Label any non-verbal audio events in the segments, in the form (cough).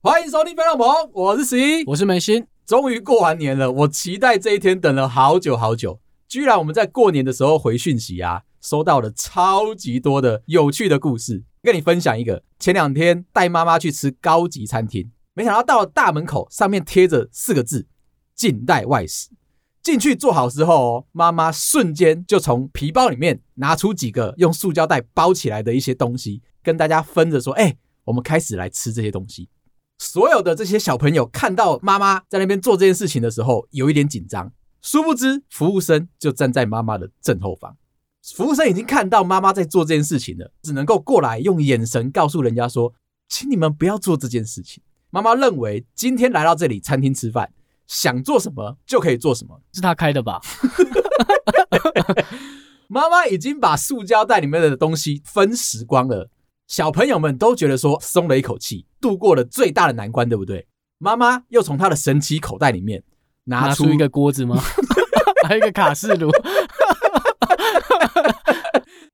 欢迎收听《飞浪鹏》，我是十一，我是梅心。终于过完年了，我期待这一天等了好久好久。居然我们在过年的时候回讯息啊，收到了超级多的有趣的故事，跟你分享一个。前两天带妈妈去吃高级餐厅，没想到到了大门口，上面贴着四个字“近代外食”。进去坐好之后哦，妈妈瞬间就从皮包里面拿出几个用塑胶袋包起来的一些东西，跟大家分着说：“哎。”我们开始来吃这些东西。所有的这些小朋友看到妈妈在那边做这件事情的时候，有一点紧张。殊不知，服务生就站在妈妈的正后方。服务生已经看到妈妈在做这件事情了，只能够过来用眼神告诉人家说：“请你们不要做这件事情。”妈妈认为今天来到这里餐厅吃饭，想做什么就可以做什么。是他开的吧？(laughs) 妈妈已经把塑胶袋里面的东西分食光了。小朋友们都觉得说松了一口气，度过了最大的难关，对不对？妈妈又从她的神奇口袋里面拿出，拿出一个锅子吗？(laughs) 还有一个卡式炉。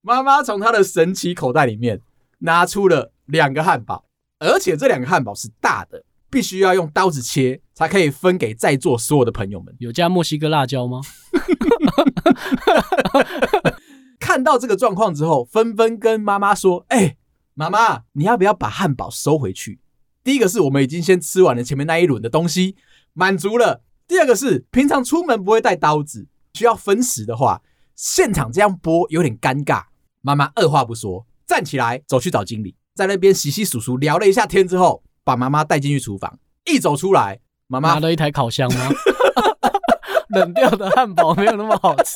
妈妈从她的神奇口袋里面拿出了两个汉堡，而且这两个汉堡是大的，必须要用刀子切才可以分给在座所有的朋友们。有加墨西哥辣椒吗？看到这个状况之后，纷纷跟妈妈说：“哎、欸。”妈妈，你要不要把汉堡收回去？第一个是我们已经先吃完了前面那一轮的东西，满足了。第二个是平常出门不会带刀子，需要分食的话，现场这样剥有点尴尬。妈妈二话不说，站起来走去找经理，在那边洗洗簌簌聊了一下天之后，把妈妈带进去厨房。一走出来，妈妈拿了一台烤箱吗？(laughs) 冷掉的汉堡没有那么好吃。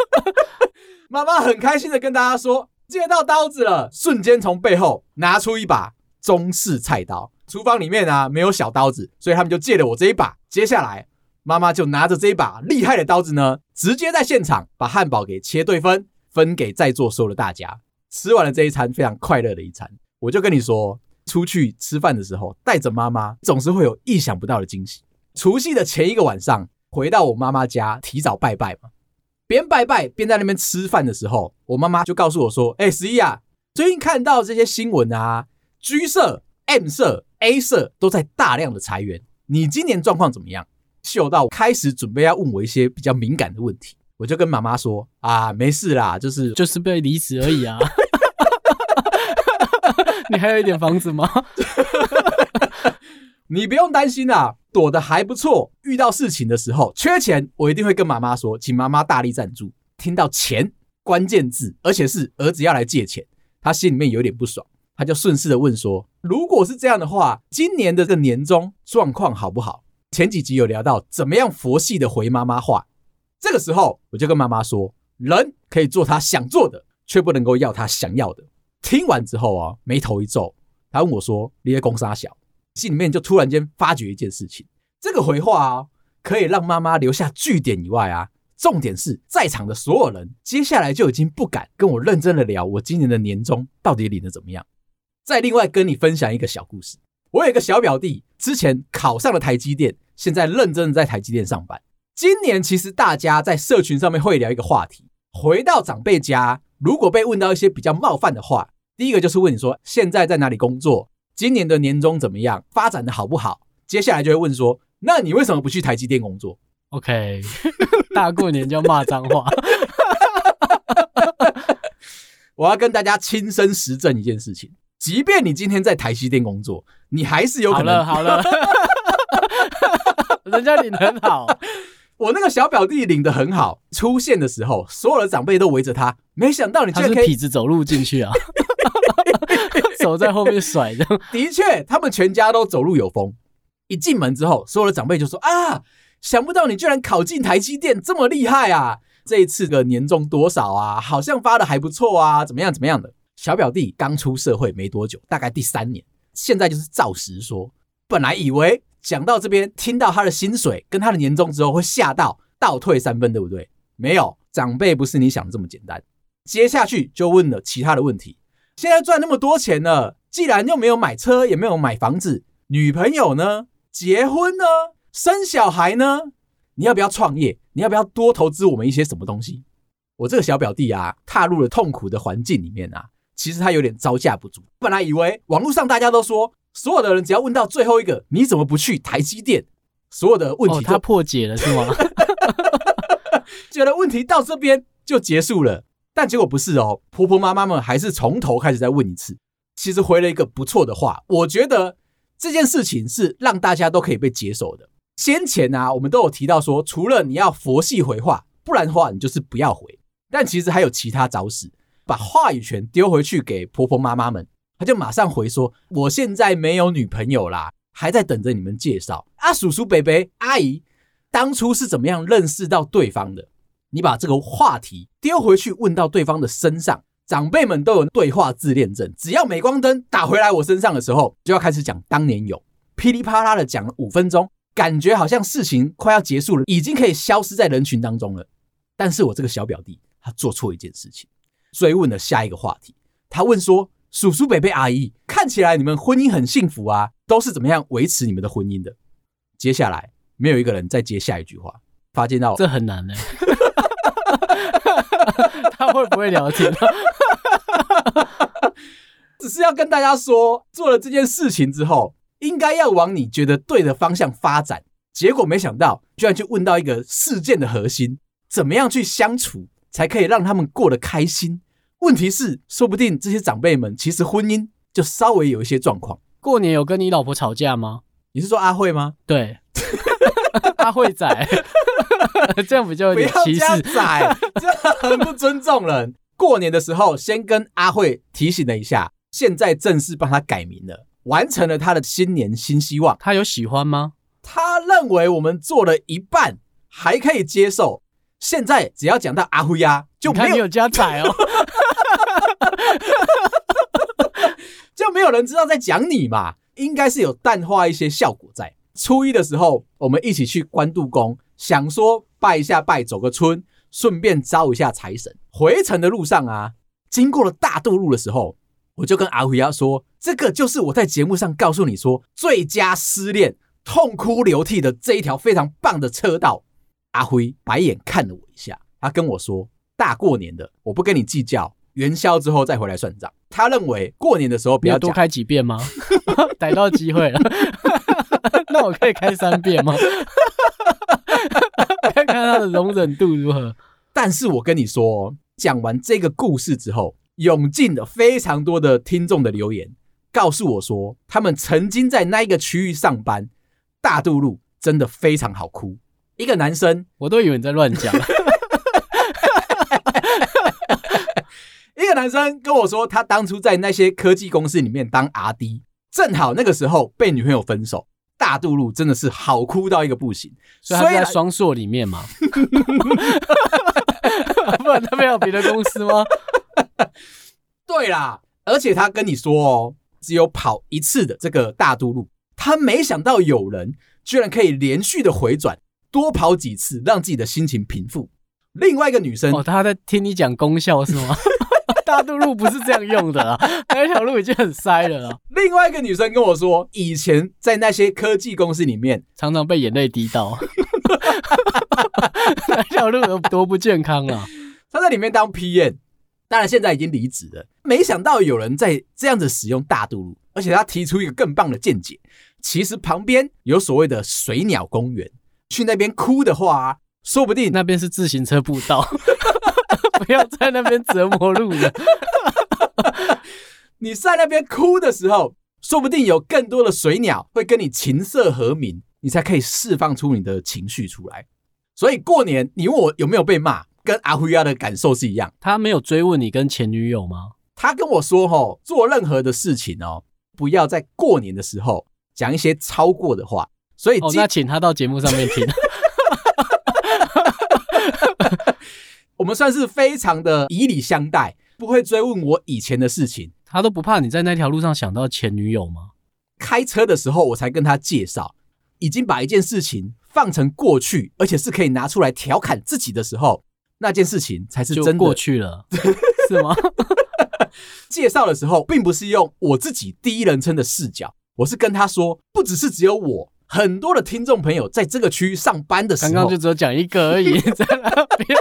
(laughs) 妈妈很开心的跟大家说。借到刀子了，瞬间从背后拿出一把中式菜刀。厨房里面啊没有小刀子，所以他们就借了我这一把。接下来，妈妈就拿着这一把厉害的刀子呢，直接在现场把汉堡给切对分，分给在座所有的大家。吃完了这一餐非常快乐的一餐，我就跟你说，出去吃饭的时候带着妈妈，总是会有意想不到的惊喜。除夕的前一个晚上，回到我妈妈家，提早拜拜嘛。边拜拜边在那边吃饭的时候，我妈妈就告诉我说：“哎、欸，十一啊，最近看到这些新闻啊，G 社、M 社、A 社都在大量的裁员，你今年状况怎么样？”嗅到开始准备要问我一些比较敏感的问题，我就跟妈妈说：“啊，没事啦，就是就是被离职而已啊。” (laughs) (laughs) 你还有一点房子吗？(laughs) 你不用担心啦。躲得还不错，遇到事情的时候缺钱，我一定会跟妈妈说，请妈妈大力赞助。听到钱关键字，而且是儿子要来借钱，他心里面有点不爽，他就顺势的问说：“如果是这样的话，今年的这个年终状况好不好？”前几集有聊到怎么样佛系的回妈妈话，这个时候我就跟妈妈说：“人可以做他想做的，却不能够要他想要的。”听完之后啊，眉头一皱，他问我说：“你在攻杀小？”心里面就突然间发觉一件事情，这个回话啊，可以让妈妈留下句点以外啊，重点是在场的所有人，接下来就已经不敢跟我认真的聊我今年的年终到底领得怎么样。再另外跟你分享一个小故事，我有一个小表弟，之前考上了台积电，现在认真的在台积电上班。今年其实大家在社群上面会聊一个话题，回到长辈家，如果被问到一些比较冒犯的话，第一个就是问你说现在在哪里工作？今年的年终怎么样？发展的好不好？接下来就会问说：“那你为什么不去台积电工作？”OK，(laughs) 大过年就骂脏话。(laughs) 我要跟大家亲身实证一件事情：即便你今天在台积电工作，你还是有可能。好了好了，(laughs) 人家领得很好。我那个小表弟领的很好，出现的时候，所有的长辈都围着他。没想到你居然可以痞子走路进去啊！(laughs) 手在后面甩的，的确，他们全家都走路有风。一进门之后，所有的长辈就说：“啊，想不到你居然考进台积电，这么厉害啊！这一次的年终多少啊？好像发的还不错啊，怎么样怎么样的？”小表弟刚出社会没多久，大概第三年，现在就是照实说。本来以为讲到这边，听到他的薪水跟他的年终之后，会吓到倒退三分，对不对？没有，长辈不是你想的这么简单。接下去就问了其他的问题。现在赚那么多钱了，既然又没有买车，也没有买房子，女朋友呢？结婚呢？生小孩呢？你要不要创业？你要不要多投资我们一些什么东西？我这个小表弟啊，踏入了痛苦的环境里面啊，其实他有点招架不住。本来以为网络上大家都说，所有的人只要问到最后一个，你怎么不去台积电？所有的问题他破解了是吗？(laughs) 觉得问题到这边就结束了，但结果不是哦。婆婆妈妈们还是从头开始再问一次。其实回了一个不错的话，我觉得这件事情是让大家都可以被接受的。先前啊，我们都有提到说，除了你要佛系回话，不然的话你就是不要回。但其实还有其他招式，把话语权丢回去给婆婆妈妈们，他就马上回说：“我现在没有女朋友啦。”还在等着你们介绍啊，叔叔、伯伯、阿姨，当初是怎么样认识到对方的？你把这个话题丢回去问到对方的身上，长辈们都有对话自恋症，只要镁光灯打回来我身上的时候，就要开始讲当年有，噼里啪啦的讲了五分钟，感觉好像事情快要结束了，已经可以消失在人群当中了。但是我这个小表弟他做错一件事情，追问了下一个话题，他问说。叔叔、伯伯、阿姨，看起来你们婚姻很幸福啊，都是怎么样维持你们的婚姻的？接下来没有一个人再接下一句话，发现到这很难呢。(laughs) 他会不会聊天？(laughs) 只是要跟大家说，做了这件事情之后，应该要往你觉得对的方向发展。结果没想到，居然去问到一个事件的核心：怎么样去相处，才可以让他们过得开心？问题是，说不定这些长辈们其实婚姻就稍微有一些状况。过年有跟你老婆吵架吗？你是说阿慧吗？对，(laughs) 阿慧仔，(laughs) 这样比较有点歧视仔，这很不尊重人。过年的时候，先跟阿慧提醒了一下，现在正式帮他改名了，完成了他的新年新希望。他有喜欢吗？他认为我们做了一半还可以接受。现在只要讲到阿辉呀，就没有，你有加仔哦。(laughs) 就没有人知道在讲你嘛，应该是有淡化一些效果在。初一的时候，我们一起去关渡宫，想说拜一下拜，走个春，顺便招一下财神。回程的路上啊，经过了大渡路的时候，我就跟阿辉呀说：“这个就是我在节目上告诉你说，最佳失恋痛哭流涕的这一条非常棒的车道。”阿辉白眼看了我一下，他跟我说：“大过年的，我不跟你计较。”元宵之后再回来算账。他认为过年的时候不要多开几遍吗？(laughs) 逮到机会了，(laughs) 那我可以开三遍吗？(laughs) 看看他的容忍度如何。但是我跟你说，讲完这个故事之后，涌进了非常多的听众的留言，告诉我说，他们曾经在那一个区域上班，大渡路真的非常好哭。一个男生，我都以为你在乱讲。一个男生跟我说，他当初在那些科技公司里面当 RD，正好那个时候被女朋友分手，大渡路真的是好哭到一个不行。所以他在双硕里面嘛，(laughs) 不然他没有别的公司吗？对啦，而且他跟你说哦，只有跑一次的这个大渡路，他没想到有人居然可以连续的回转，多跑几次，让自己的心情平复。另外一个女生哦，他在听你讲功效是吗？大渡路不是这样用的啊，(laughs) 那条路已经很塞了啊。另外一个女生跟我说，以前在那些科技公司里面，常常被眼泪滴到。(laughs) 那条路有多不健康啊！她在里面当 PM，当然现在已经离职了。没想到有人在这样子使用大渡路，而且他提出一个更棒的见解。其实旁边有所谓的水鸟公园，去那边哭的话，说不定那边是自行车步道。(laughs) (laughs) 不要在那边折磨路人。(laughs) 你在那边哭的时候，说不定有更多的水鸟会跟你琴瑟和鸣，你才可以释放出你的情绪出来。所以过年，你问我有没有被骂，跟阿辉亚的感受是一样。他没有追问你跟前女友吗？他跟我说：“吼，做任何的事情哦，不要在过年的时候讲一些超过的话。”所以，哦，那请他到节目上面听。(laughs) 我们算是非常的以礼相待，不会追问我以前的事情。他都不怕你在那条路上想到前女友吗？开车的时候，我才跟他介绍，已经把一件事情放成过去，而且是可以拿出来调侃自己的时候，那件事情才是真的过去了，(laughs) 是吗？介绍的时候，并不是用我自己第一人称的视角，我是跟他说，不只是只有我，很多的听众朋友在这个区域上班的时候，刚刚就只有讲一个而已，在那边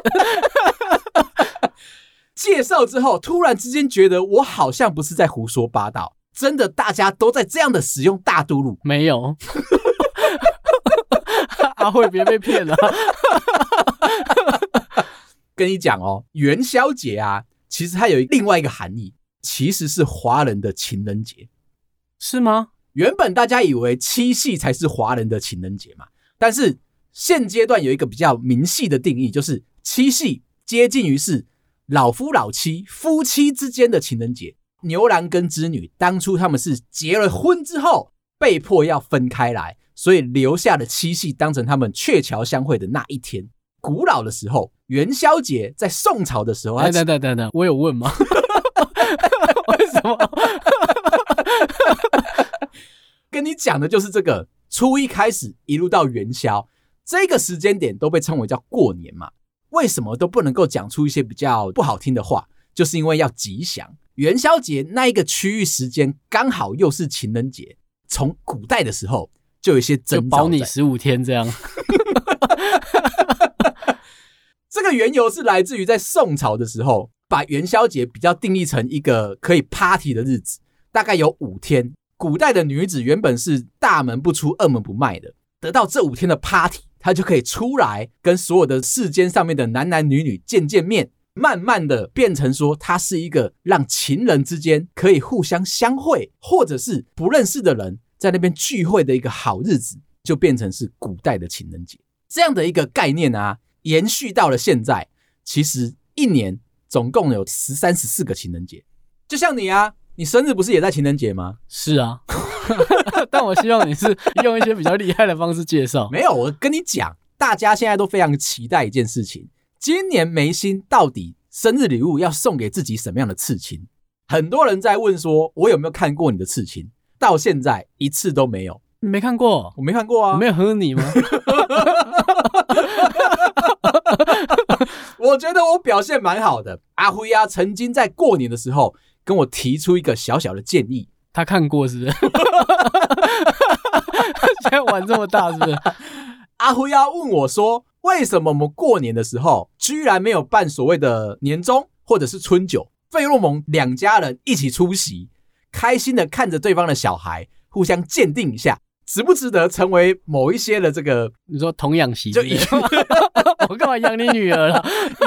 介绍之后，突然之间觉得我好像不是在胡说八道，真的大家都在这样的使用大都路，没有。(laughs) 阿慧别被骗了。跟你讲哦，元宵节啊，其实它有另外一个含义，其实是华人的情人节，是吗？原本大家以为七夕才是华人的情人节嘛，但是现阶段有一个比较明细的定义，就是七夕接近于是老夫老妻夫妻之间的情人节。牛郎跟织女当初他们是结了婚之后被迫要分开来，所以留下了七夕当成他们鹊桥相会的那一天。古老的时候。元宵节在宋朝的时候，等等等等等，我有问吗？(laughs) (laughs) 为什么？跟你讲的就是这个，初一开始一路到元宵，这个时间点都被称为叫过年嘛。为什么都不能够讲出一些比较不好听的话？就是因为要吉祥。元宵节那一个区域时间刚好又是情人节，从古代的时候就有一些征兆，保你十五天这样。(laughs) 这个缘由是来自于在宋朝的时候，把元宵节比较定义成一个可以 party 的日子，大概有五天。古代的女子原本是大门不出、二门不迈的，得到这五天的 party，她就可以出来跟所有的世间上面的男男女女见见面，慢慢的变成说，她是一个让情人之间可以互相相会，或者是不认识的人在那边聚会的一个好日子，就变成是古代的情人节这样的一个概念啊。延续到了现在，其实一年总共有十三、十四个情人节。就像你啊，你生日不是也在情人节吗？是啊，(laughs) 但我希望你是用一些比较厉害的方式介绍。(laughs) 没有，我跟你讲，大家现在都非常期待一件事情：今年眉心到底生日礼物要送给自己什么样的刺青？很多人在问说，我有没有看过你的刺青？到现在一次都没有。你没看过？我没看过啊。我没有喝你吗？(laughs) 我觉得我表现蛮好的。阿辉啊，曾经在过年的时候跟我提出一个小小的建议。他看过是不是？(laughs) 现在玩这么大是不是？阿辉要问我说：“为什么我们过年的时候居然没有办所谓的年终或者是春酒？费洛蒙两家人一起出席，开心的看着对方的小孩，互相鉴定一下。”值不值得成为某一些的这个？(laughs) 你说童养媳，就以后 (laughs) 我干嘛养你女儿了？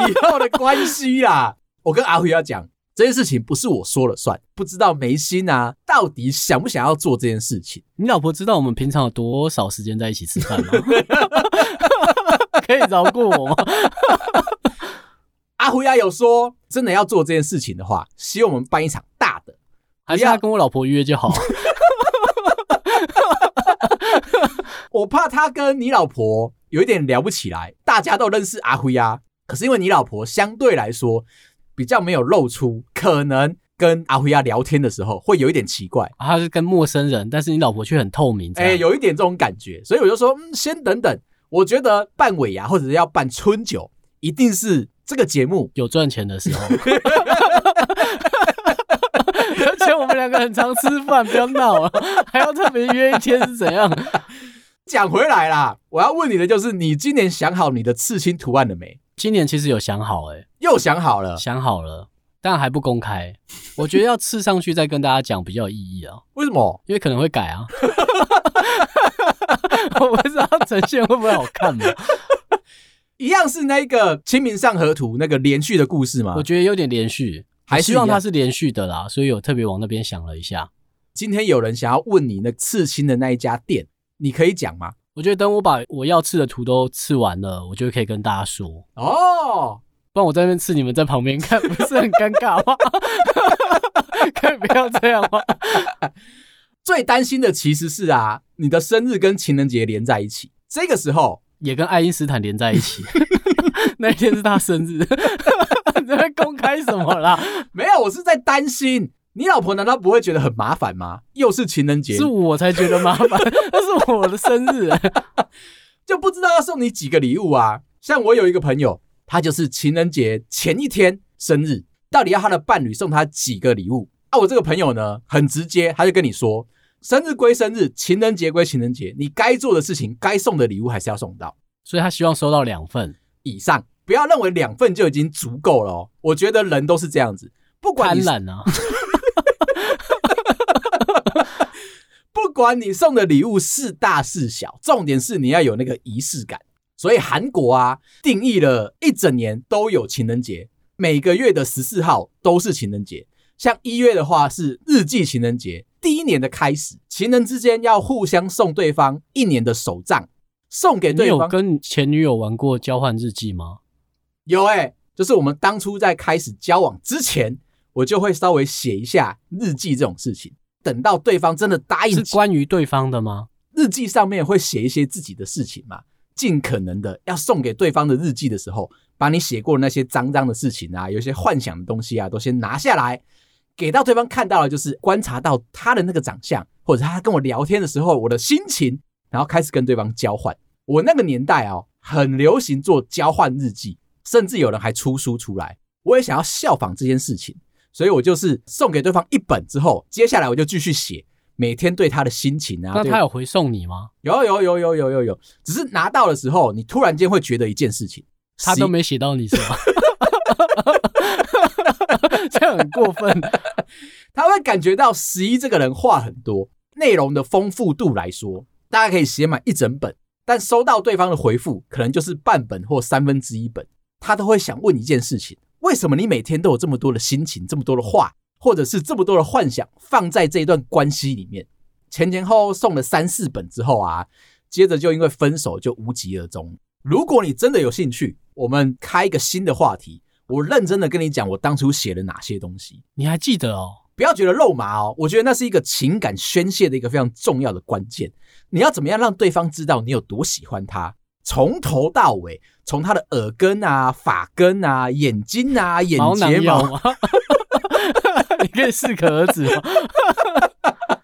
以后的关系啦，我跟阿辉要讲这件事情不是我说了算，不知道梅心啊到底想不想要做这件事情？你老婆知道我们平常有多少时间在一起吃饭吗？(laughs) 可以饶过我吗？(laughs) 阿辉啊有说真的要做这件事情的话，希望我们办一场大的，还是他跟我老婆约就好。(laughs) 我怕他跟你老婆有一点聊不起来，大家都认识阿辉啊，可是因为你老婆相对来说比较没有露出，可能跟阿辉亚聊天的时候会有一点奇怪。他是跟陌生人，但是你老婆却很透明，哎，有一点这种感觉，所以我就说，嗯，先等等。我觉得办尾牙或者是要办春酒，一定是这个节目有赚钱的时候。而且我们两个很常吃饭，不要闹了，还要特别约一天是怎样？(laughs) 讲回来啦，我要问你的就是，你今年想好你的刺青图案了没？今年其实有想好、欸，哎，又想好了，想好了，但还不公开。我觉得要刺上去再跟大家讲比较有意义啊。为什么？因为可能会改啊。(laughs) 我不知道呈现会不会好看呢？一样是那个《清明上河图》那个连续的故事吗？我觉得有点连续。还希望它是连续的啦，所以我特别往那边想了一下。今天有人想要问你那刺青的那一家店，你可以讲吗？我觉得等我把我要刺的图都刺完了，我就可以跟大家说哦。不然我在那边刺，你们在旁边看，不是很尴尬吗？(laughs) 可以不要这样吗？(laughs) 最担心的其实是啊，你的生日跟情人节连在一起，这个时候也跟爱因斯坦连在一起。(laughs) 那一天是他生日。你在公开什么啦？没有，我是在担心你老婆难道不会觉得很麻烦吗？又是情人节，是我才觉得麻烦，那是我的生日，(laughs) 就不知道要送你几个礼物啊。像我有一个朋友，他就是情人节前一天生日，到底要他的伴侣送他几个礼物？啊，我这个朋友呢，很直接，他就跟你说，生日归生日，情人节归情人节，你该做的事情，该送的礼物还是要送到。所以他希望收到两份以上，不要认为两份就已经足够了哦。我觉得人都是这样子，不管你贪婪啊，不管你送的礼物是大是小，重点是你要有那个仪式感。所以韩国啊，定义了一整年都有情人节，每个月的十四号都是情人节。像一月的话是日记情人节，第一年的开始，情人之间要互相送对方一年的手账。送给对方。你有跟前女友玩过交换日记吗？有哎、欸，就是我们当初在开始交往之前，我就会稍微写一下日记这种事情。等到对方真的答应，是关于对方的吗？日记上面会写一些自己的事情嘛，尽可能的要送给对方的日记的时候，把你写过的那些脏脏的事情啊，有些幻想的东西啊，都先拿下来，给到对方看到了，就是观察到他的那个长相，或者他跟我聊天的时候，我的心情。然后开始跟对方交换。我那个年代哦，很流行做交换日记，甚至有人还出书出来。我也想要效仿这件事情，所以我就是送给对方一本之后，接下来我就继续写每天对他的心情啊。那他有回送你吗？有有有有有有有，只是拿到的时候，你突然间会觉得一件事情，他都没写到你是吗？(laughs) 这样很过分。(laughs) 他会感觉到十一这个人话很多，内容的丰富度来说。大家可以写满一整本，但收到对方的回复可能就是半本或三分之一本。他都会想问一件事情：为什么你每天都有这么多的心情、这么多的话，或者是这么多的幻想放在这一段关系里面？前前后后送了三四本之后啊，接着就因为分手就无疾而终。如果你真的有兴趣，我们开一个新的话题，我认真的跟你讲，我当初写了哪些东西，你还记得哦？不要觉得肉麻哦，我觉得那是一个情感宣泄的一个非常重要的关键。你要怎么样让对方知道你有多喜欢他？从头到尾，从他的耳根啊、发根啊、眼睛啊、眼睫毛，毛 (laughs) 你可以适可而止吗？(laughs)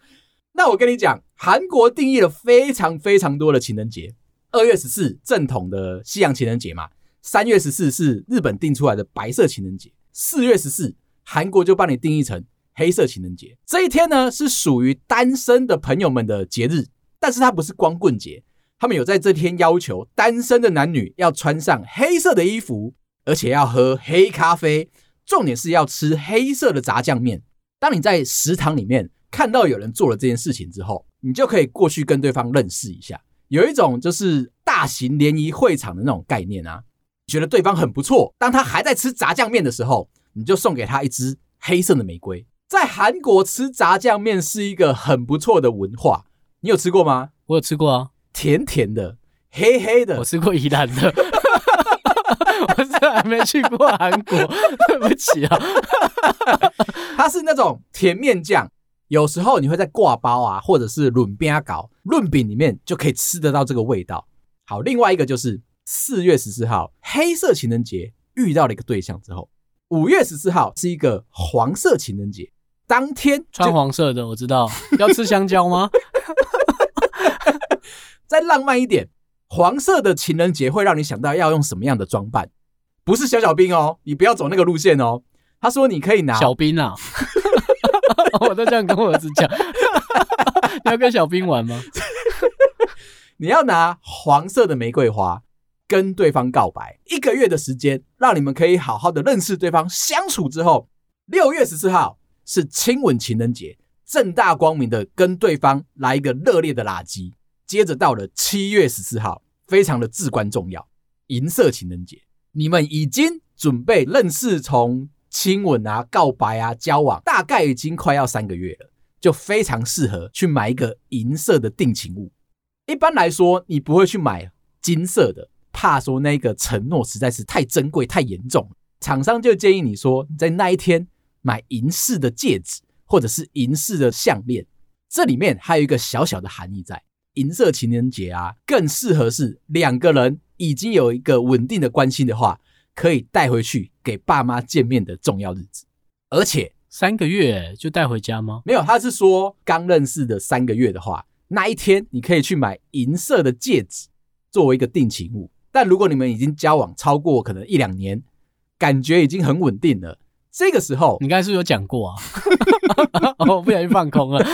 那我跟你讲，韩国定义了非常非常多的情人节。二月十四正统的西洋情人节嘛，三月十四是日本定出来的白色情人节，四月十四韩国就帮你定义成。黑色情人节这一天呢，是属于单身的朋友们的节日，但是它不是光棍节。他们有在这天要求单身的男女要穿上黑色的衣服，而且要喝黑咖啡，重点是要吃黑色的炸酱面。当你在食堂里面看到有人做了这件事情之后，你就可以过去跟对方认识一下，有一种就是大型联谊会场的那种概念啊。觉得对方很不错，当他还在吃炸酱面的时候，你就送给他一支黑色的玫瑰。在韩国吃炸酱面是一个很不错的文化，你有吃过吗？我有吃过啊，甜甜的，黑黑的。我吃过宜兰的，(laughs) 我是还没去过韩国，(laughs) 对不起啊。它是那种甜面酱，有时候你会在挂包啊，或者是润饼搞、润饼里面就可以吃得到这个味道。好，另外一个就是四月十四号黑色情人节遇到了一个对象之后，五月十四号是一个黄色情人节。当天穿黄色的，我知道要吃香蕉吗？(laughs) 再浪漫一点，黄色的情人节会让你想到要用什么样的装扮？不是小小兵哦，你不要走那个路线哦。他说你可以拿小兵啊，(laughs) 我都这样跟我儿子讲，(laughs) 你要跟小兵玩吗？(laughs) 你要拿黄色的玫瑰花跟对方告白，一个月的时间，让你们可以好好的认识对方，相处之后，六月十四号。是亲吻情人节，正大光明的跟对方来一个热烈的拉鸡。接着到了七月十四号，非常的至关重要，银色情人节。你们已经准备认识，从亲吻啊、告白啊、交往，大概已经快要三个月了，就非常适合去买一个银色的定情物。一般来说，你不会去买金色的，怕说那个承诺实在是太珍贵、太严重。厂商就建议你说，在那一天。买银饰的戒指，或者是银饰的项链，这里面还有一个小小的含义在。银色情人节啊，更适合是两个人已经有一个稳定的关系的话，可以带回去给爸妈见面的重要日子。而且三个月就带回家吗？没有，他是说刚认识的三个月的话，那一天你可以去买银色的戒指作为一个定情物。但如果你们已经交往超过可能一两年，感觉已经很稳定了。这个时候，你刚才是不是有讲过啊？我 (laughs) 不小心放空了。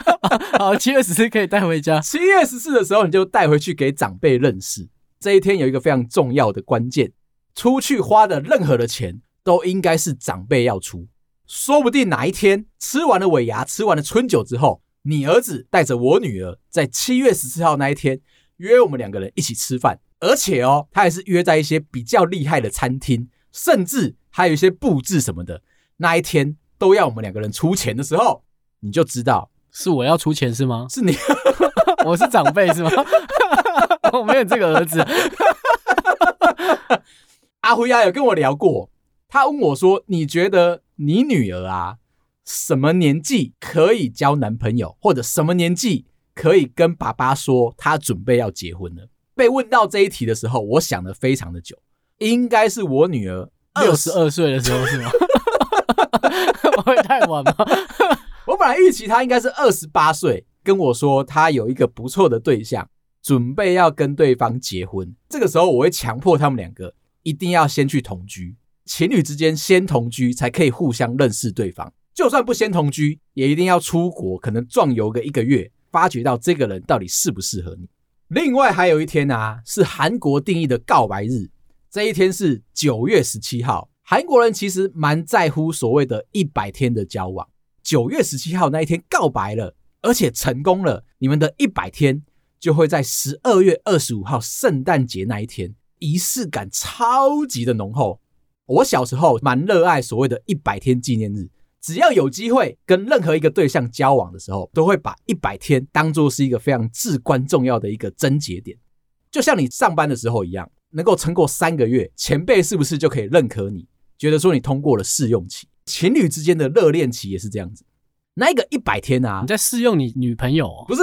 (laughs) 好，七月十四可以带回家。七月十四的时候，你就带回去给长辈认识。这一天有一个非常重要的关键，出去花的任何的钱都应该是长辈要出。说不定哪一天吃完了尾牙，吃完了春酒之后，你儿子带着我女儿在七月十四号那一天约我们两个人一起吃饭，而且哦，他还是约在一些比较厉害的餐厅，甚至还有一些布置什么的。那一天都要我们两个人出钱的时候，你就知道是我要出钱是吗？是你，(laughs) 我是长辈是吗？(laughs) 我没有这个儿子。(laughs) 阿辉啊，有跟我聊过，他问我说：“你觉得你女儿啊，什么年纪可以交男朋友，或者什么年纪可以跟爸爸说她准备要结婚了？”被问到这一题的时候，我想了非常的久，应该是我女儿六十二岁的时候是吗？会太晚吗？我本来预期他应该是二十八岁，跟我说他有一个不错的对象，准备要跟对方结婚。这个时候，我会强迫他们两个一定要先去同居，情侣之间先同居才可以互相认识对方。就算不先同居，也一定要出国，可能壮游个一个月，发觉到这个人到底适不适合你。另外还有一天啊，是韩国定义的告白日，这一天是九月十七号。韩国人其实蛮在乎所谓的一百天的交往，九月十七号那一天告白了，而且成功了，你们的一百天就会在十二月二十五号圣诞节那一天，仪式感超级的浓厚。我小时候蛮热爱所谓的一百天纪念日，只要有机会跟任何一个对象交往的时候，都会把一百天当作是一个非常至关重要的一个症结点，就像你上班的时候一样，能够撑过三个月，前辈是不是就可以认可你？觉得说你通过了试用期，情侣之间的热恋期也是这样子。那一个一百天啊，你在试用你女朋友？不是，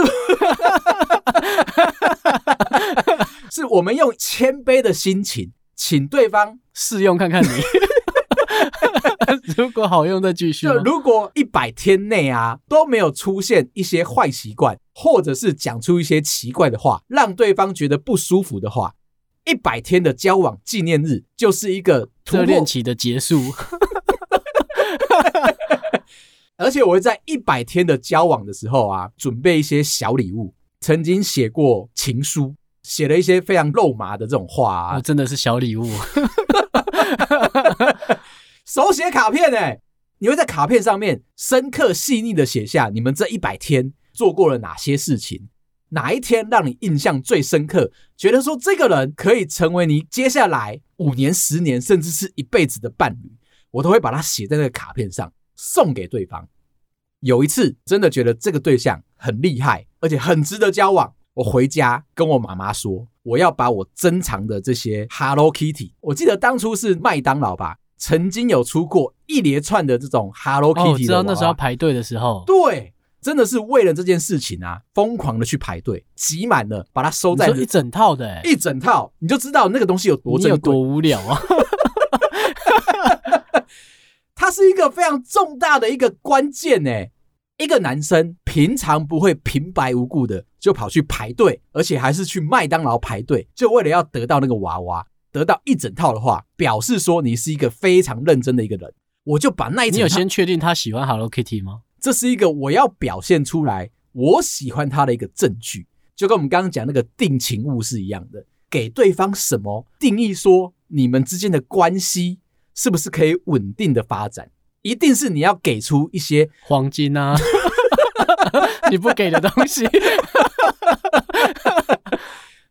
(laughs) 是我们用谦卑的心情，请对方试用看看你。(laughs) 如果好用再继续。如果一百天内啊都没有出现一些坏习惯，或者是讲出一些奇怪的话，让对方觉得不舒服的话。一百天的交往纪念日就是一个热恋期的结束，(laughs) 而且我会在一百天的交往的时候啊，准备一些小礼物。曾经写过情书，写了一些非常肉麻的这种话啊，真的是小礼物，(laughs) 手写卡片哎，你会在卡片上面深刻细腻的写下你们这一百天做过了哪些事情。哪一天让你印象最深刻？觉得说这个人可以成为你接下来五年、十年，甚至是一辈子的伴侣，我都会把它写在那个卡片上，送给对方。有一次真的觉得这个对象很厉害，而且很值得交往，我回家跟我妈妈说，我要把我珍藏的这些 Hello Kitty，我记得当初是麦当劳吧，曾经有出过一连串的这种 Hello Kitty 的。哦，知道那时候要排队的时候，对。真的是为了这件事情啊，疯狂的去排队，挤满了，把它收在一整套的，一整套，你就知道那个东西有多珍贵，有多无聊啊！(laughs) 它是一个非常重大的一个关键呢，一个男生平常不会平白无故的就跑去排队，而且还是去麦当劳排队，就为了要得到那个娃娃，得到一整套的话，表示说你是一个非常认真的一个人。我就把那一，你有先确定他喜欢 Hello Kitty 吗？这是一个我要表现出来我喜欢他的一个证据，就跟我们刚刚讲那个定情物是一样的，给对方什么定义，说你们之间的关系是不是可以稳定的发展，一定是你要给出一些黄金啊，(laughs) 你不给的东西。(laughs)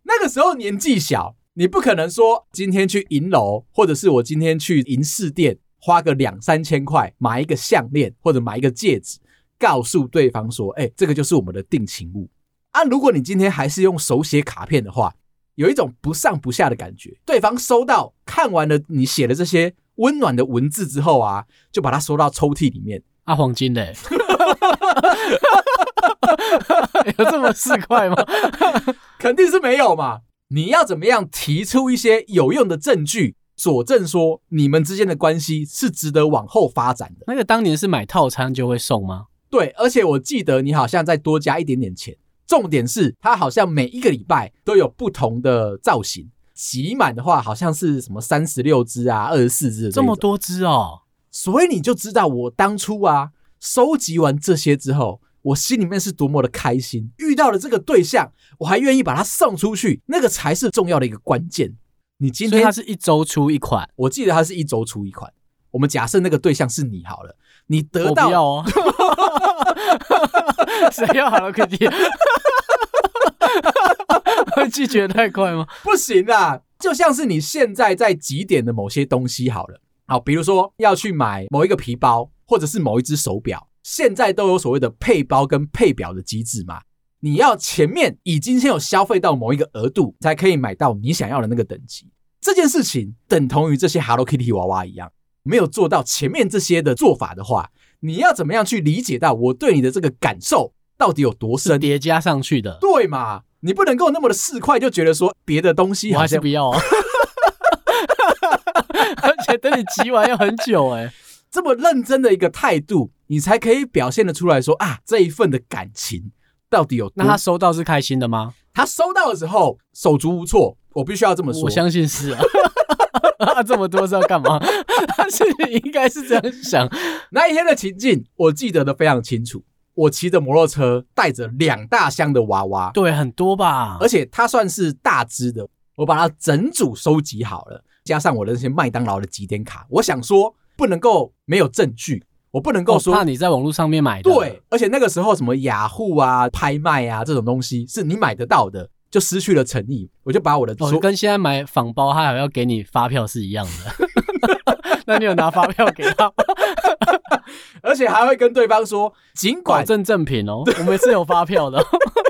那个时候年纪小，你不可能说今天去银楼，或者是我今天去银饰店。花个两三千块买一个项链或者买一个戒指，告诉对方说：“哎，这个就是我们的定情物。”啊，如果你今天还是用手写卡片的话，有一种不上不下的感觉。对方收到看完了你写的这些温暖的文字之后啊，就把它收到抽屉里面。啊，黄金的，(laughs) 有这么市侩吗？肯定是没有嘛。你要怎么样提出一些有用的证据？佐证说你们之间的关系是值得往后发展的。那个当年是买套餐就会送吗？对，而且我记得你好像再多加一点点钱。重点是它好像每一个礼拜都有不同的造型，集满的话好像是什么三十六只啊，二十四只，这么多只哦。所以你就知道我当初啊收集完这些之后，我心里面是多么的开心。遇到了这个对象，我还愿意把它送出去，那个才是重要的一个关键。你今天它是一周出一款，我记得它是一周出一款。我们假设那个对象是你好了，你得到我不要哦，(laughs) 谁要 Hello Kitty？会拒绝太快吗？(laughs) 不行啊，就像是你现在在几点的某些东西好了，好，比如说要去买某一个皮包，或者是某一只手表，现在都有所谓的配包跟配表的机制嘛。你要前面已经先有消费到某一个额度，才可以买到你想要的那个等级。这件事情等同于这些 Hello Kitty 娃娃一样，没有做到前面这些的做法的话，你要怎么样去理解到我对你的这个感受到底有多深？叠加上去的，对嘛？你不能够那么的市侩就觉得说别的东西我还是不要啊。(laughs) 而且等你集完要很久哎、欸，这么认真的一个态度，你才可以表现得出来说啊，这一份的感情到底有多？那他收到是开心的吗？他收到的时候手足无措，我必须要这么说。我相信是啊，(laughs) 啊这么多是要干嘛？他 (laughs) 是应该是这样想。那一天的情境，我记得的非常清楚。我骑着摩托车，带着两大箱的娃娃，对，很多吧，而且它算是大只的，我把它整组收集好了，加上我的那些麦当劳的几点卡，我想说不能够没有证据，我不能够说怕你在网络上面买的，对，而且那个时候什么雅虎啊、拍卖啊这种东西是你买得到的，就失去了诚意，我就把我的哦，跟现在买仿包，他还要给你发票是一样的。(laughs) 那你有拿发票给他？(laughs) 而且还会跟对方说，尽管保证正品哦，我们是有发票的。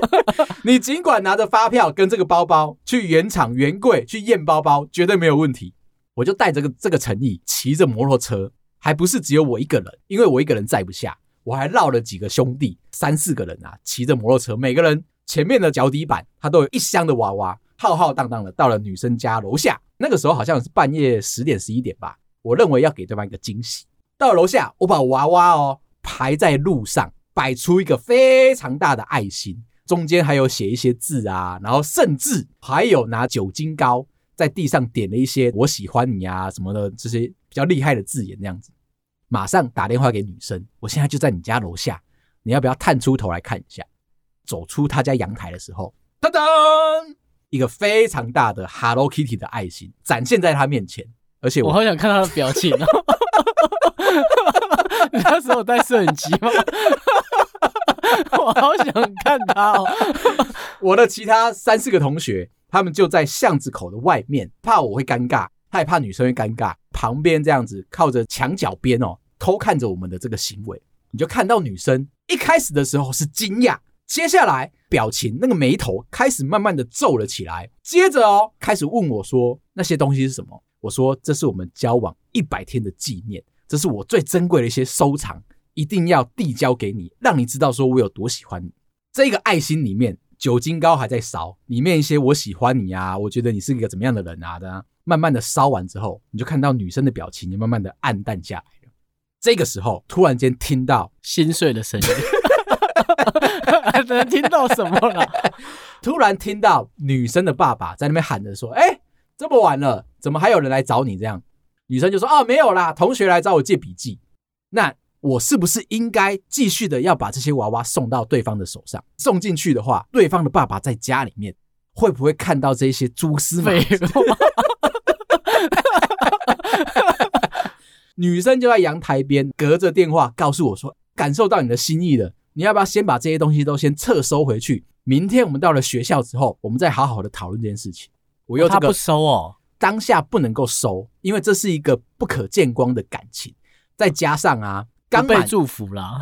(laughs) 你尽管拿着发票跟这个包包去原厂原柜去验包包，绝对没有问题。我就带着个这个诚意，骑着摩托车，还不是只有我一个人，因为我一个人载不下，我还绕了几个兄弟，三四个人啊，骑着摩托车，每个人前面的脚底板他都有一箱的娃娃，浩浩荡荡的到了女生家楼下。那个时候好像是半夜十点十一点吧。我认为要给对方一个惊喜。到楼下，我把娃娃哦排在路上，摆出一个非常大的爱心，中间还有写一些字啊，然后甚至还有拿酒精膏在地上点了一些“我喜欢你”啊什么的这些比较厉害的字眼，那样子。马上打电话给女生，我现在就在你家楼下，你要不要探出头来看一下？走出他家阳台的时候，噔噔，一个非常大的 Hello Kitty 的爱心展现在他面前。而且我，我好想看他的表情哦！那时候带摄影机吗？(laughs) 我好想看他哦！我的其他三四个同学，他们就在巷子口的外面，怕我会尴尬，害怕女生会尴尬，旁边这样子靠着墙角边哦，偷看着我们的这个行为。你就看到女生一开始的时候是惊讶，接下来表情那个眉头开始慢慢的皱了起来，接着哦开始问我说那些东西是什么？我说：“这是我们交往一百天的纪念，这是我最珍贵的一些收藏，一定要递交给你，让你知道说我有多喜欢你。这个爱心里面酒精膏还在烧，里面一些我喜欢你啊，我觉得你是一个怎么样的人啊的，慢慢的烧完之后，你就看到女生的表情也慢慢的暗淡下来了。这个时候，突然间听到心碎的声音，能听到什么了？突然听到女生的爸爸在那边喊着说：‘哎’。”这么晚了，怎么还有人来找你？这样，女生就说：“哦，没有啦，同学来找我借笔记。”那我是不是应该继续的要把这些娃娃送到对方的手上？送进去的话，对方的爸爸在家里面会不会看到这些蛛丝马迹？女生就在阳台边，隔着电话告诉我说：“感受到你的心意了，你要不要先把这些东西都先撤收回去？明天我们到了学校之后，我们再好好的讨论这件事情。”我又、这个、他不收哦，当下不能够收，因为这是一个不可见光的感情。再加上啊，刚被祝福啦，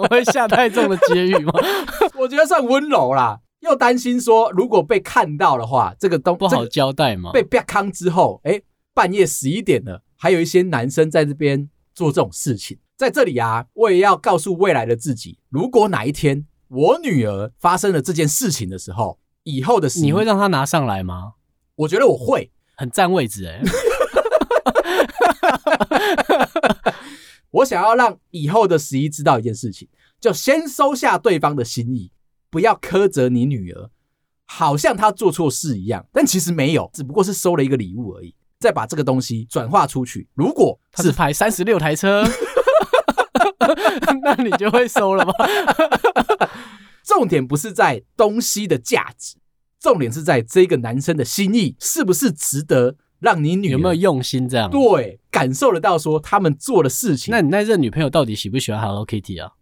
我 (laughs) 会下太重的结语吗？(laughs) 我觉得算温柔啦。又担心说，如果被看到的话，这个都不好交代嘛。被啪康之后，哎，半夜十一点了，还有一些男生在这边做这种事情。在这里啊，我也要告诉未来的自己，如果哪一天。我女儿发生了这件事情的时候，以后的事你会让他拿上来吗？我觉得我会，很占位置哎。(laughs) 我想要让以后的十一知道一件事情，就先收下对方的心意，不要苛责你女儿，好像她做错事一样，但其实没有，只不过是收了一个礼物而已。再把这个东西转化出去，如果是拍三十六台车。(laughs) 那你就会收了吗？重点不是在东西的价值，重点是在这个男生的心意是不是值得让你女儿有没有用心这样？对，感受得到说他们做的事情。那你那任女朋友到底喜不喜欢 Hello Kitty 啊？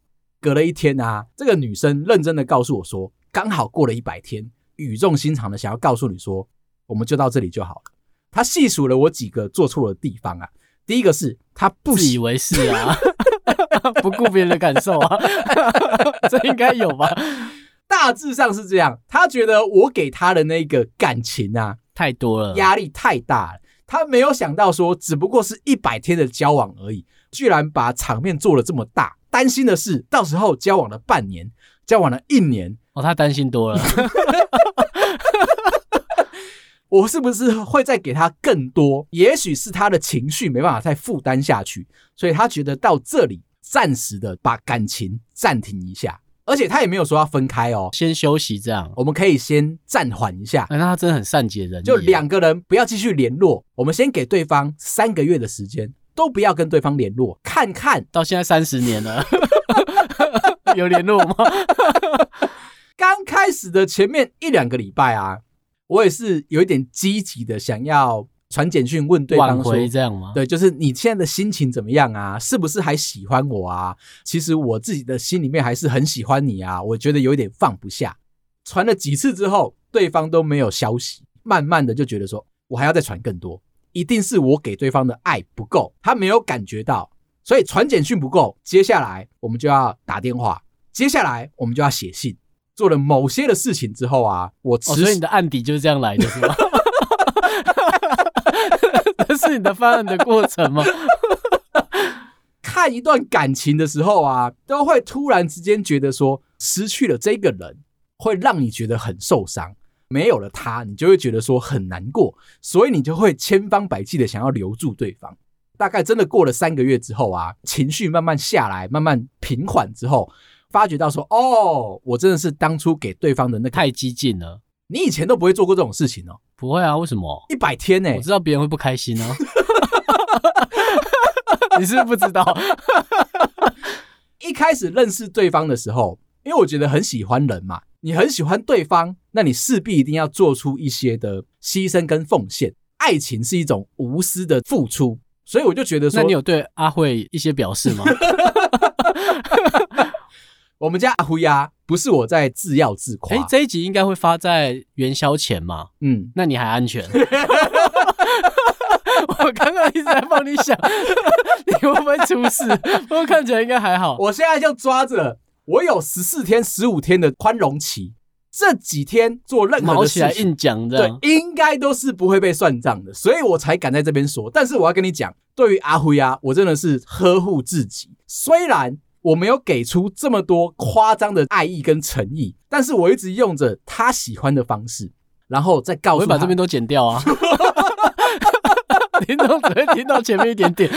隔了一天啊，这个女生认真的告诉我说，刚好过了一百天，语重心长的想要告诉你说，我们就到这里就好了。她细数了我几个做错的地方啊，第一个是她不自以为是啊。(laughs) (laughs) 不顾别人的感受啊，(laughs) 这应该有吧？大致上是这样。他觉得我给他的那个感情啊，太多了，压力太大了。他没有想到说，只不过是一百天的交往而已，居然把场面做了这么大。担心的是，到时候交往了半年，交往了一年，哦，他担心多了。(laughs) 我是不是会再给他更多？也许是他的情绪没办法再负担下去，所以他觉得到这里暂时的把感情暂停一下，而且他也没有说要分开哦，先休息这样，我们可以先暂缓一下。那他真的很善解人意，就两个人不要继续联络，我们先给对方三个月的时间，都不要跟对方联络，看看到现在三十年了，(laughs) 有联络吗？(laughs) 刚开始的前面一两个礼拜啊。我也是有一点积极的，想要传简讯问对方说，这样吗？对，就是你现在的心情怎么样啊？是不是还喜欢我啊？其实我自己的心里面还是很喜欢你啊，我觉得有一点放不下。传了几次之后，对方都没有消息，慢慢的就觉得说我还要再传更多，一定是我给对方的爱不够，他没有感觉到，所以传简讯不够。接下来我们就要打电话，接下来我们就要写信。做了某些的事情之后啊，我所以你的案底就是这样来的，是吗？(laughs) 这是你的犯案的过程吗？(laughs) 看一段感情的时候啊，都会突然之间觉得说，失去了这个人，会让你觉得很受伤。没有了他，你就会觉得说很难过，所以你就会千方百计的想要留住对方。大概真的过了三个月之后啊，情绪慢慢下来，慢慢平缓之后。发觉到说哦，我真的是当初给对方的那个太激进了。你以前都不会做过这种事情哦？不会啊，为什么？一百天呢？我知道别人会不开心哦。(laughs) 你是不是不知道？一开始认识对方的时候，因为我觉得很喜欢人嘛，你很喜欢对方，那你势必一定要做出一些的牺牲跟奉献。爱情是一种无私的付出，所以我就觉得说，那你有对阿慧一些表示吗？(laughs) 我们家阿辉呀，不是我在自耀自夸。哎，这一集应该会发在元宵前嘛？嗯，那你还安全？(laughs) (laughs) 我刚刚一直在帮你想，(laughs) 你会不会出事？不过看起来应该还好。我现在就抓着，我有十四天、十五天的宽容期，这几天做任何的事情，硬讲的，对，应该都是不会被算账的，所以我才敢在这边说。但是我要跟你讲，对于阿辉呀，我真的是呵护自己，虽然。我没有给出这么多夸张的爱意跟诚意，但是我一直用着他喜欢的方式，然后再告诉他，我会把这边都剪掉啊，听众只会听到前面一点点。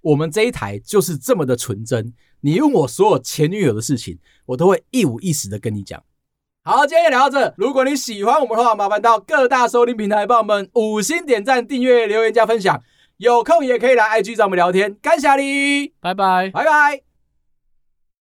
我们这一台就是这么的纯真，你问我所有前女友的事情，我都会一五一十的跟你讲。好，今天就聊到这。如果你喜欢我们的话，麻烦到各大收听平台帮我们五星点赞、订阅、留言加分享。有空也可以来 IG 找我们聊天。感谢你，拜拜，拜拜。